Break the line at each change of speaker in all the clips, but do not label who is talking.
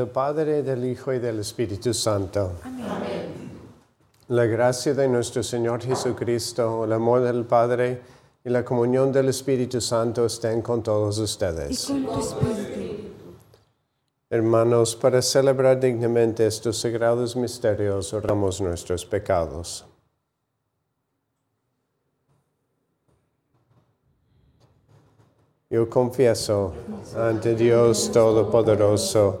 Del Padre, del Hijo y del Espíritu Santo. Amén. La gracia de nuestro Señor Jesucristo, el amor del Padre y la comunión del Espíritu Santo estén con todos ustedes. Y con tu espíritu. Hermanos, para celebrar dignamente estos sagrados misterios, oramos nuestros pecados. Yo confieso ante Dios Todopoderoso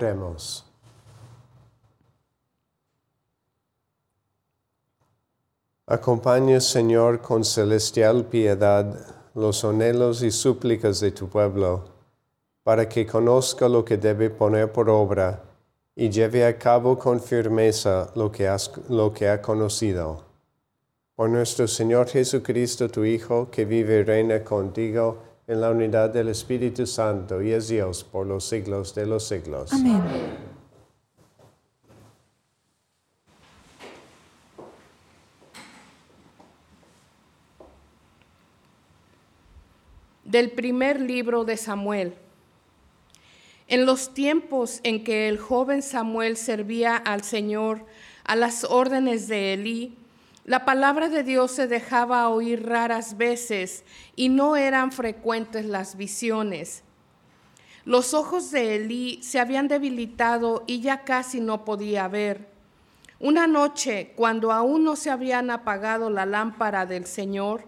Oremos. Acompaña, Señor, con celestial piedad los anhelos y súplicas de tu pueblo, para que conozca lo que debe poner por obra y lleve a cabo con firmeza lo que, lo que ha conocido. Por nuestro Señor Jesucristo, tu Hijo, que vive y reina contigo, en la unidad del Espíritu Santo y es Dios por los siglos de los siglos. Amén.
Del primer libro de Samuel. En los tiempos en que el joven Samuel servía al Señor a las órdenes de Elí, la palabra de Dios se dejaba oír raras veces y no eran frecuentes las visiones. Los ojos de Elí se habían debilitado y ya casi no podía ver. Una noche, cuando aún no se habían apagado la lámpara del Señor,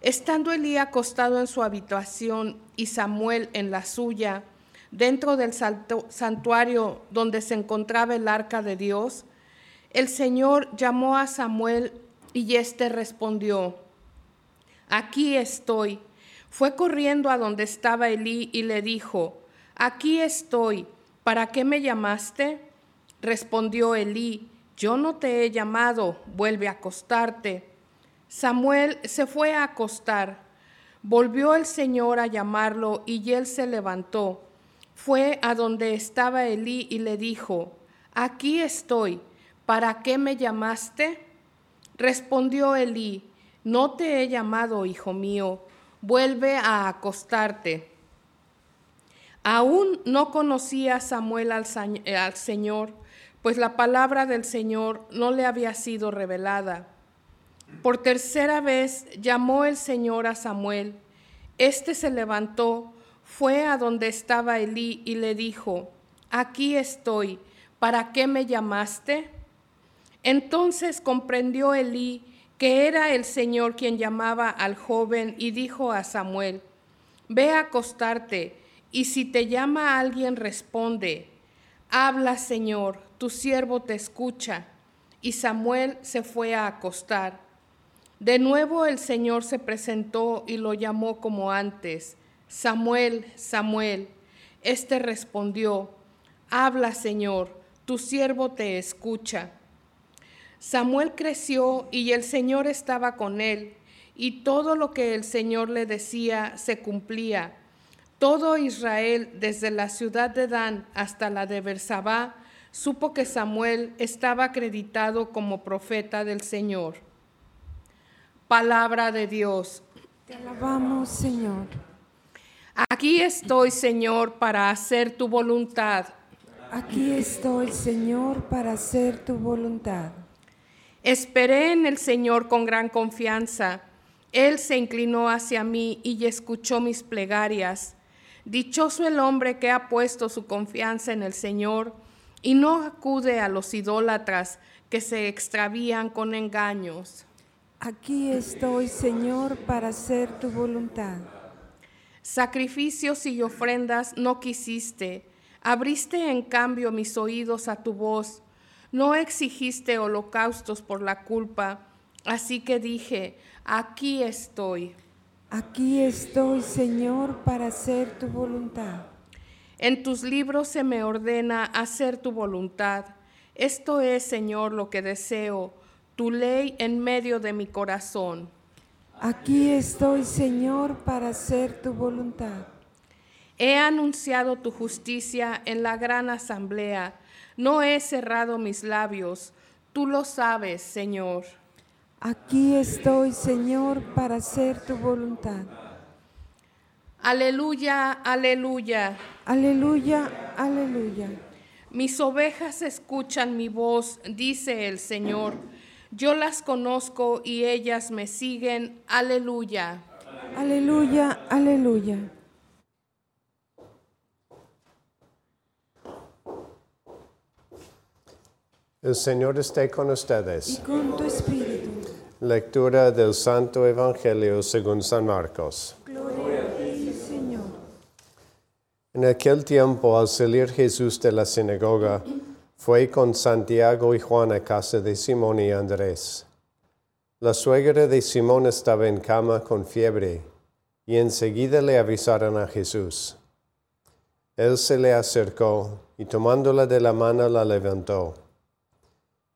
estando Elí acostado en su habitación y Samuel en la suya, dentro del santuario donde se encontraba el arca de Dios, el Señor llamó a Samuel y éste respondió, aquí estoy. Fue corriendo a donde estaba Elí y le dijo, aquí estoy, ¿para qué me llamaste? Respondió Elí, yo no te he llamado, vuelve a acostarte. Samuel se fue a acostar. Volvió el Señor a llamarlo y él se levantó. Fue a donde estaba Elí y le dijo, Aquí estoy, ¿para qué me llamaste? Respondió Elí, No te he llamado, hijo mío, vuelve a acostarte. Aún no conocía Samuel al, al Señor, pues la palabra del Señor no le había sido revelada. Por tercera vez llamó el Señor a Samuel. Este se levantó, fue a donde estaba Elí y le dijo, aquí estoy, ¿para qué me llamaste? Entonces comprendió Elí que era el Señor quien llamaba al joven y dijo a Samuel, ve a acostarte, y si te llama alguien responde, habla Señor, tu siervo te escucha. Y Samuel se fue a acostar. De nuevo el Señor se presentó y lo llamó como antes, Samuel, Samuel. Este respondió, Habla, Señor, tu siervo te escucha. Samuel creció y el Señor estaba con él, y todo lo que el Señor le decía se cumplía. Todo Israel, desde la ciudad de Dan hasta la de Bersabá, supo que Samuel estaba acreditado como profeta del Señor. Palabra de Dios.
Te alabamos, Señor.
Aquí estoy, Señor, para hacer tu voluntad.
Aquí estoy, Señor, para hacer tu voluntad.
Esperé en el Señor con gran confianza. Él se inclinó hacia mí y escuchó mis plegarias. Dichoso el hombre que ha puesto su confianza en el Señor y no acude a los idólatras que se extravían con engaños.
Aquí estoy, Señor, para hacer tu voluntad.
Sacrificios y ofrendas no quisiste, abriste en cambio mis oídos a tu voz. No exigiste holocaustos por la culpa, así que dije, aquí estoy.
Aquí estoy, Señor, para hacer tu voluntad.
En tus libros se me ordena hacer tu voluntad. Esto es, Señor, lo que deseo tu ley en medio de mi corazón.
Aquí estoy, Señor, para hacer tu voluntad.
He anunciado tu justicia en la gran asamblea. No he cerrado mis labios. Tú lo sabes, Señor.
Aquí estoy, Señor, para hacer tu voluntad.
Aleluya, aleluya.
Aleluya, aleluya.
Mis ovejas escuchan mi voz, dice el Señor yo las conozco y ellas me siguen. Aleluya.
Aleluya, aleluya.
El Señor esté con ustedes.
Y con tu espíritu.
Lectura del Santo Evangelio según San Marcos.
Gloria a ti, Señor.
En aquel tiempo, al salir Jesús de la sinagoga, fue con Santiago y Juan a casa de Simón y Andrés. La suegra de Simón estaba en cama con fiebre, y enseguida le avisaron a Jesús. Él se le acercó y tomándola de la mano la levantó.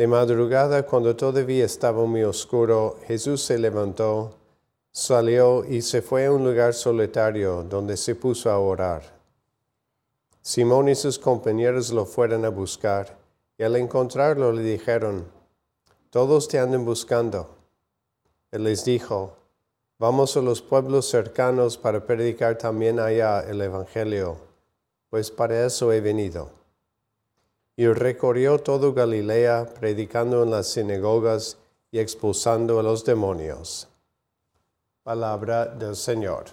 De madrugada, cuando todavía estaba muy oscuro, Jesús se levantó, salió y se fue a un lugar solitario donde se puso a orar. Simón y sus compañeros lo fueron a buscar y al encontrarlo le dijeron, todos te andan buscando. Él les dijo, vamos a los pueblos cercanos para predicar también allá el Evangelio, pues para eso he venido. Y recorrió todo Galilea, predicando en las sinagogas y expulsando a los demonios. Palabra del Señor.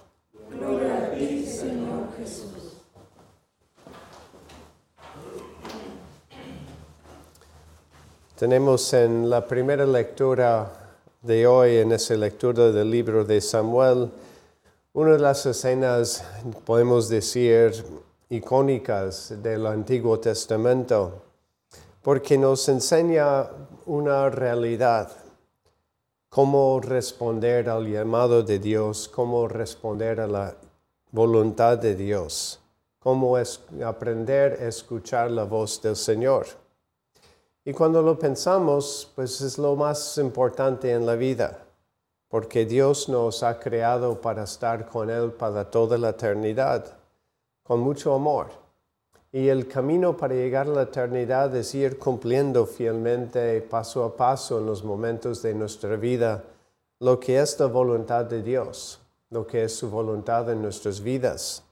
Tenemos en la primera lectura de hoy, en esa lectura del libro de Samuel, una de las escenas, podemos decir, icónicas del Antiguo Testamento, porque nos enseña una realidad, cómo responder al llamado de Dios, cómo responder a la voluntad de Dios, cómo es aprender a escuchar la voz del Señor. Y cuando lo pensamos, pues es lo más importante en la vida, porque Dios nos ha creado para estar con Él para toda la eternidad con mucho amor. Y el camino para llegar a la eternidad es ir cumpliendo fielmente, paso a paso, en los momentos de nuestra vida, lo que es la voluntad de Dios, lo que es su voluntad en nuestras vidas.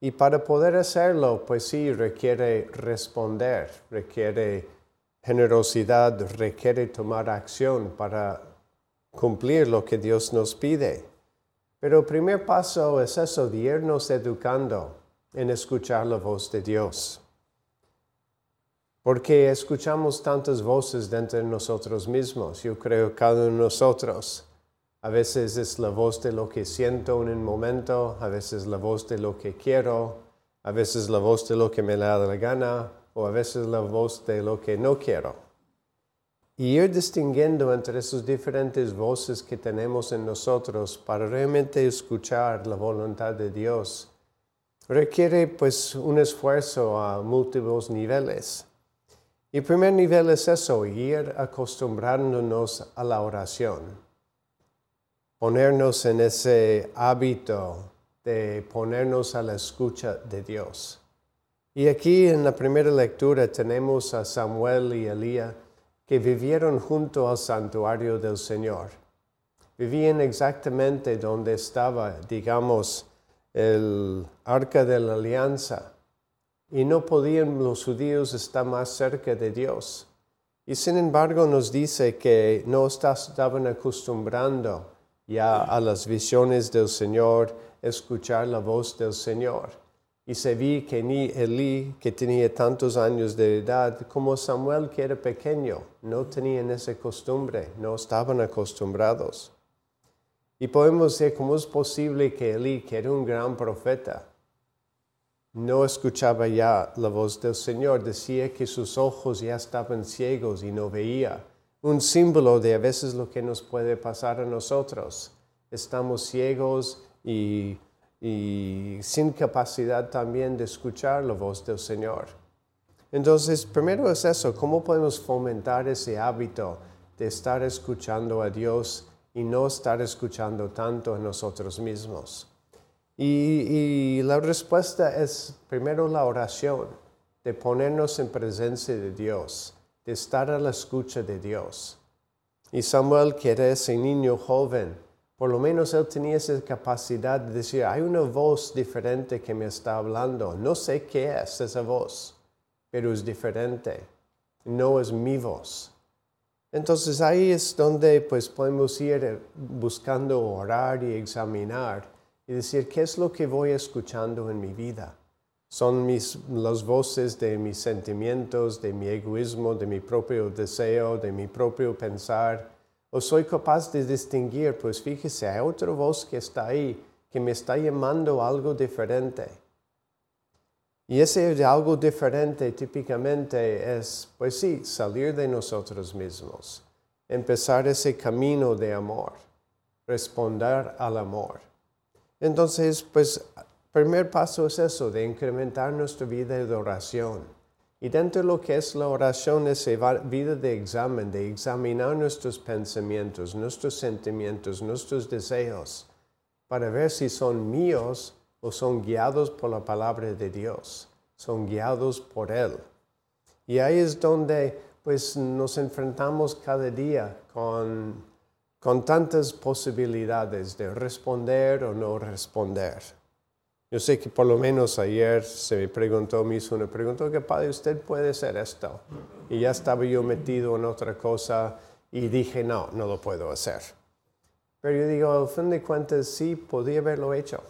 Y para poder hacerlo, pues sí, requiere responder, requiere generosidad, requiere tomar acción para cumplir lo que Dios nos pide. Pero el primer paso es eso, de irnos educando en escuchar la voz de Dios. Porque escuchamos tantas voces dentro de nosotros mismos. Yo creo cada uno de nosotros. A veces es la voz de lo que siento en un momento, a veces la voz de lo que quiero, a veces la voz de lo que me da la gana, o a veces la voz de lo que no quiero. Y ir distinguiendo entre esas diferentes voces que tenemos en nosotros para realmente escuchar la voluntad de Dios requiere pues un esfuerzo a múltiples niveles. El primer nivel es eso, ir acostumbrándonos a la oración, ponernos en ese hábito de ponernos a la escucha de Dios. Y aquí en la primera lectura tenemos a Samuel y Elías que vivieron junto al santuario del Señor. Vivían exactamente donde estaba, digamos, el arca de la alianza y no podían los judíos estar más cerca de Dios. Y sin embargo nos dice que no estaban acostumbrando ya a las visiones del Señor, escuchar la voz del Señor. Y se vi que ni Elí, que tenía tantos años de edad, como Samuel, que era pequeño, no tenían esa costumbre, no estaban acostumbrados. Y podemos decir, ¿cómo es posible que Elí, que era un gran profeta, no escuchaba ya la voz del Señor? Decía que sus ojos ya estaban ciegos y no veía. Un símbolo de a veces lo que nos puede pasar a nosotros. Estamos ciegos y, y sin capacidad también de escuchar la voz del Señor. Entonces, primero es eso, ¿cómo podemos fomentar ese hábito de estar escuchando a Dios? y no estar escuchando tanto a nosotros mismos. Y, la respuesta es primero la oración, de ponernos en presencia de Dios, de estar a la escucha de Dios. Y Samuel, que era ese niño joven, por lo menos él tenía esa capacidad de decir, hay una voz diferente que me está hablando. No sé qué es esa voz, pero es diferente. No es mi voz. Entonces ahí es donde pues podemos ir eh, buscando orar y examinar y decir qué es lo que voy escuchando en mi vida. Son mis, las voces de mis sentimientos, de mi egoísmo, de mi propio deseo, de mi propio pensar. O soy capaz de distinguir, pues fíjese, hay otra voz que está ahí, que me está llamando algo diferente. Y ese algo diferente típicamente es, pues sí, salir de nosotros mismos, empezar ese camino de amor, responder al amor. Entonces, pues, primer paso es eso, de incrementar nuestra vida de oración. Y dentro de lo que es la oración, es vida de examen, de examinar nuestros pensamientos, nuestros sentimientos, nuestros deseos, para ver si son míos o son guiados por la palabra de Dios, son guiados por Él. Y ahí es donde pues nos enfrentamos cada día con, con tantas posibilidades de responder o no responder. Yo sé que por lo menos ayer se me preguntó, me hizo una pregunta, que padre, usted puede hacer esto. Y ya estaba yo metido en otra cosa y dije, no, no lo puedo hacer. Pero yo digo, al fin de cuentas, sí, podía haberlo hecho.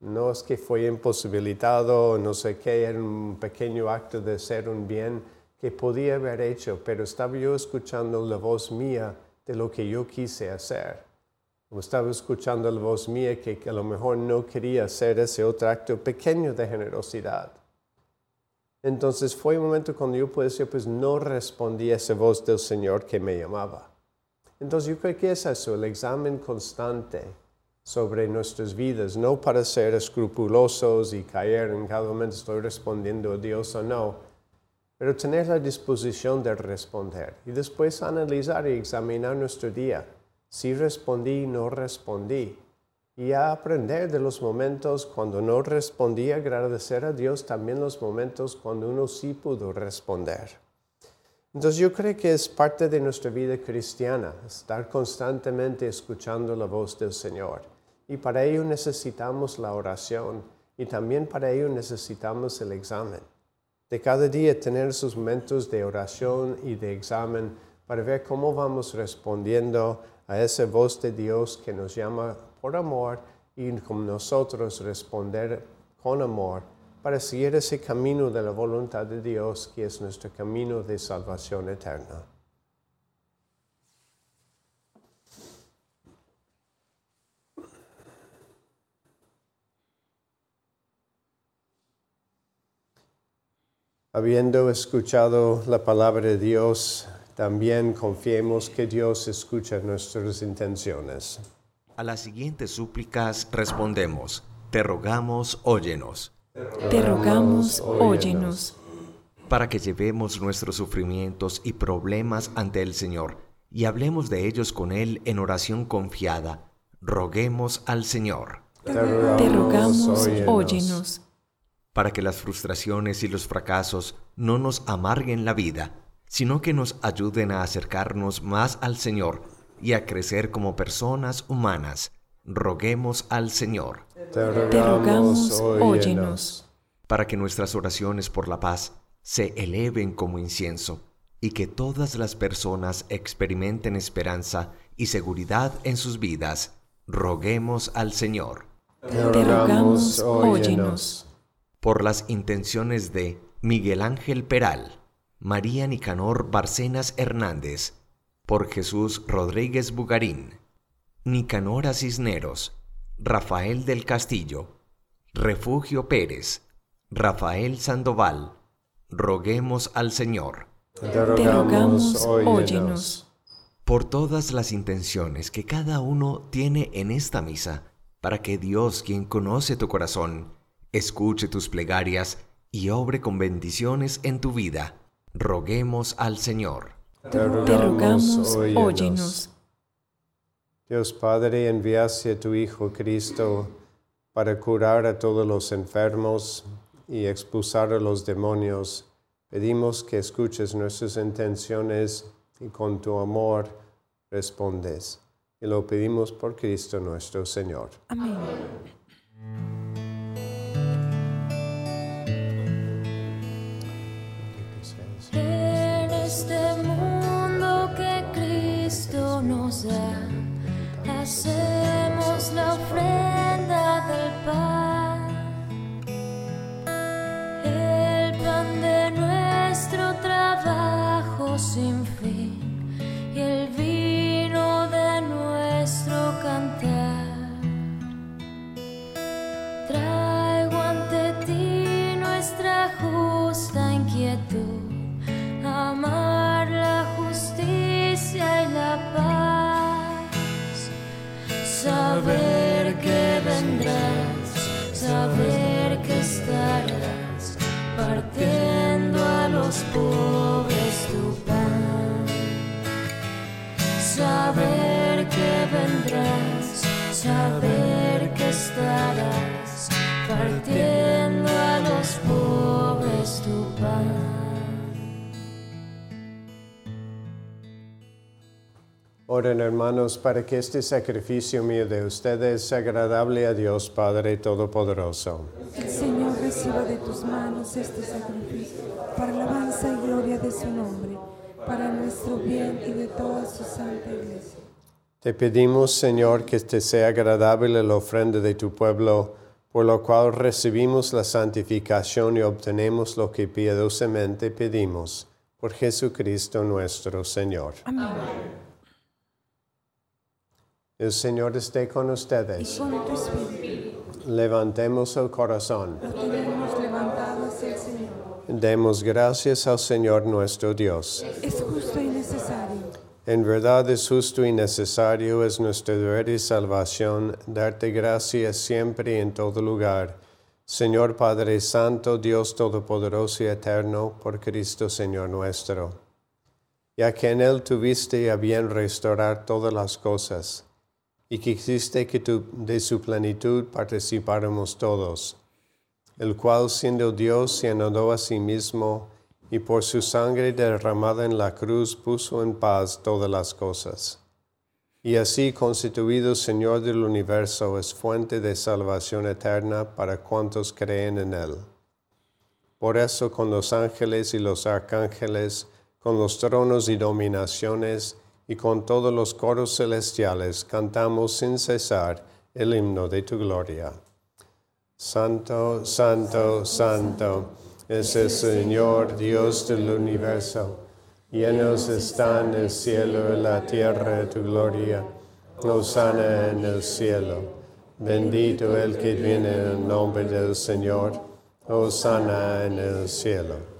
No es que fue imposibilitado, no sé qué, era un pequeño acto de ser un bien que podía haber hecho, pero estaba yo escuchando la voz mía de lo que yo quise hacer. Como estaba escuchando la voz mía que, a lo mejor no quería hacer ese otro acto pequeño de generosidad. Entonces fue un momento cuando yo puedo decir, pues no respondí a esa voz del Señor que me llamaba. Entonces yo creo que es eso, el examen constante sobre nuestras vidas, no para ser escrupulosos y caer en cada momento estoy respondiendo a Dios o no, pero tener la disposición de responder y después analizar y examinar nuestro día. Si respondí, no respondí. Y a aprender de los momentos cuando no respondí, agradecer a Dios también los momentos cuando uno sí pudo responder. Entonces yo creo que es parte de nuestra vida cristiana, estar constantemente escuchando la voz del Señor. Y para ello necesitamos la oración y también para ello necesitamos el examen. De cada día tener esos momentos de oración y de examen para ver cómo vamos respondiendo a esa voz de Dios que nos llama por amor y como nosotros responder con amor para seguir ese camino de la voluntad de Dios que es nuestro camino de salvación eterna. Habiendo escuchado la palabra de Dios, también confiemos que Dios escucha nuestras intenciones.
A las siguientes súplicas respondemos, te rogamos, óyenos.
Te rogamos, óyenos.
Para que llevemos nuestros sufrimientos y problemas ante el Señor y hablemos de ellos con Él en oración confiada, roguemos al Señor.
Te rogamos, óyenos.
Para que las frustraciones y los fracasos no nos amarguen la vida, sino que nos ayuden a acercarnos más al Señor y a crecer como personas humanas, roguemos al Señor.
Te
rogamos, óyenos.
Para que nuestras oraciones por la paz se eleven como incienso y que todas las personas experimenten esperanza y seguridad en sus vidas, roguemos al Señor.
Te rogamos, óyenos.
Por las intenciones de Miguel Ángel Peral, María Nicanor Barcenas Hernández, por Jesús Rodríguez Bugarín, Nicanora Cisneros, Rafael del Castillo, Refugio Pérez, Rafael Sandoval, roguemos al Señor.
Te rogamos, óyenos.
Por todas las intenciones que cada uno tiene en esta misa, para que Dios, quien conoce tu corazón, escuche tus plegarias y obre con bendiciones en tu vida, roguemos al Señor.
Te rogamos, óyenos.
Dios Padre, enviaste a tu Hijo Cristo para curar a todos los enfermos y expulsar a los demonios. Pedimos que escuches nuestras intenciones y con tu amor respondes. Y lo pedimos por Cristo nuestro Señor.
Amén.
Hacemos la ofrenda del pan, el pan de nuestro trabajo sin
hermanos para que este sacrificio mío de ustedes sea agradable a Dios Padre Todopoderoso.
El Señor reciba de tus manos este sacrificio para alabanza y gloria de su nombre, para nuestro bien y de toda su santa iglesia.
Te pedimos, Señor, que te sea agradable la ofrenda de tu pueblo, por lo cual recibimos la santificación y obtenemos lo que piadosamente pedimos. Por Jesucristo nuestro Señor.
Amén.
El Señor esté con
y
ustedes.
con tu espíritu.
Levantemos el corazón.
Lo tenemos levantado hacia el Señor.
Demos gracias al Señor nuestro Dios.
Es justo y necesario.
En verdad es justo y necesario, es nuestro deber y salvación, darte gracias siempre y en todo lugar. Señor Padre Santo, Dios Todopoderoso y Eterno, por Cristo Señor nuestro. Ya que en Él tuviste a bien restaurar todas las cosas, y quisiste que tu- de su plenitud participáramos todos, el cual siendo Dios se anudó a sí mismo, y por su sangre derramada en la cruz puso en paz todas las cosas. Y así constituido Señor del universo es fuente de salvación eterna para cuantos creen en Él. Por eso con los ángeles y los arcángeles, con los tronos y dominaciones, y con todos los coros celestiales, cantamos sin cesar el himno de tu gloria. Santo, santo, santo es el Señor Dios del universo. Llenos están el cielo y la tierra de tu gloria. Hosanna en el cielo. Bendito el que viene en el nombre del Señor. Hosanna en el cielo.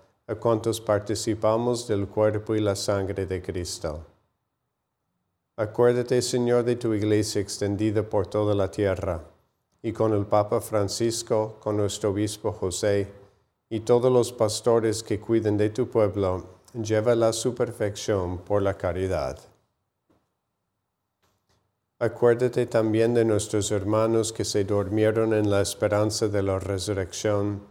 a cuantos participamos del cuerpo y la sangre de Cristo. Acuérdate, Señor, de tu iglesia extendida por toda la tierra, y con el Papa Francisco, con nuestro obispo José, y todos los pastores que cuiden de tu pueblo, llévala a su perfección por la caridad. Acuérdate también de nuestros hermanos que se durmieron en la esperanza de la resurrección,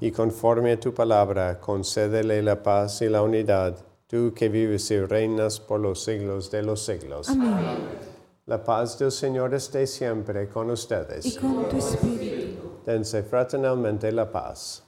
y conforme a tu palabra, concédele la paz y la unidad, tú que vives y reinas por los siglos de los siglos.
Amén.
La paz del Señor esté siempre con ustedes.
Y con tu espíritu.
Dense fraternalmente la paz.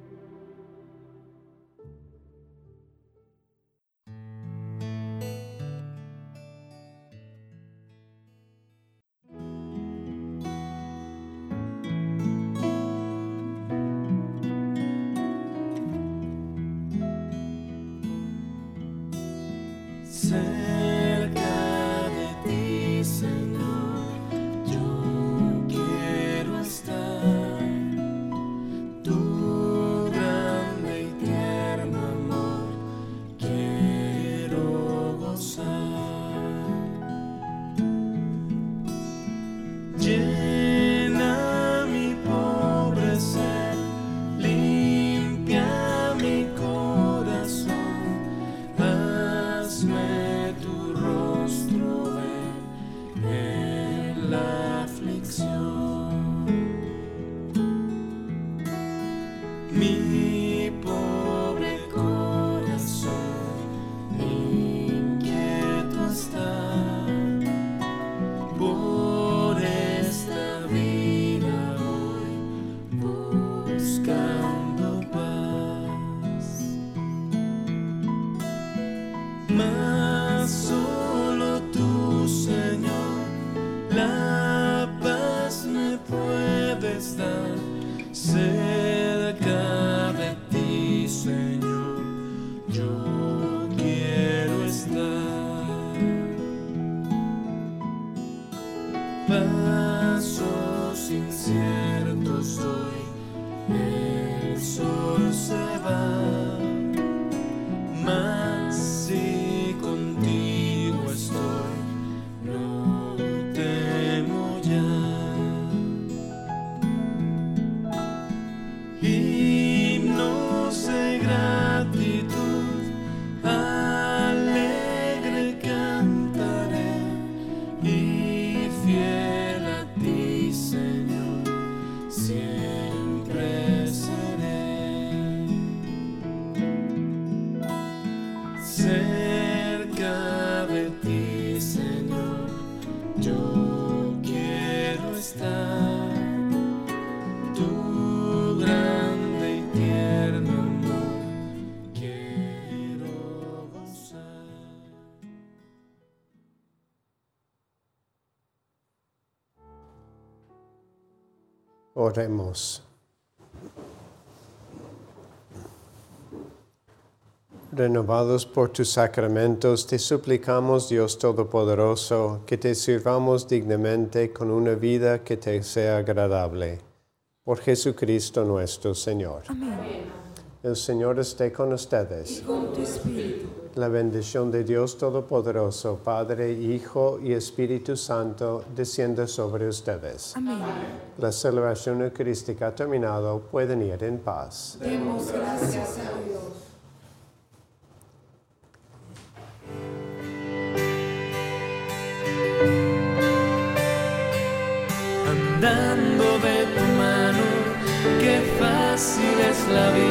Se va,
Oremos. Renovados por tus sacramentos, te suplicamos, Dios Todopoderoso, que te sirvamos dignamente con una vida que te sea agradable. Por Jesucristo nuestro Señor.
Amén.
El Señor esté con ustedes.
Con tu espíritu.
La bendición de Dios Todopoderoso, Padre, Hijo y Espíritu Santo, descienda sobre ustedes.
Amén.
La celebración eucarística ha terminado. Pueden ir en paz.
Demos gracias a Dios.
andando de tu mano, qué fácil es la vida,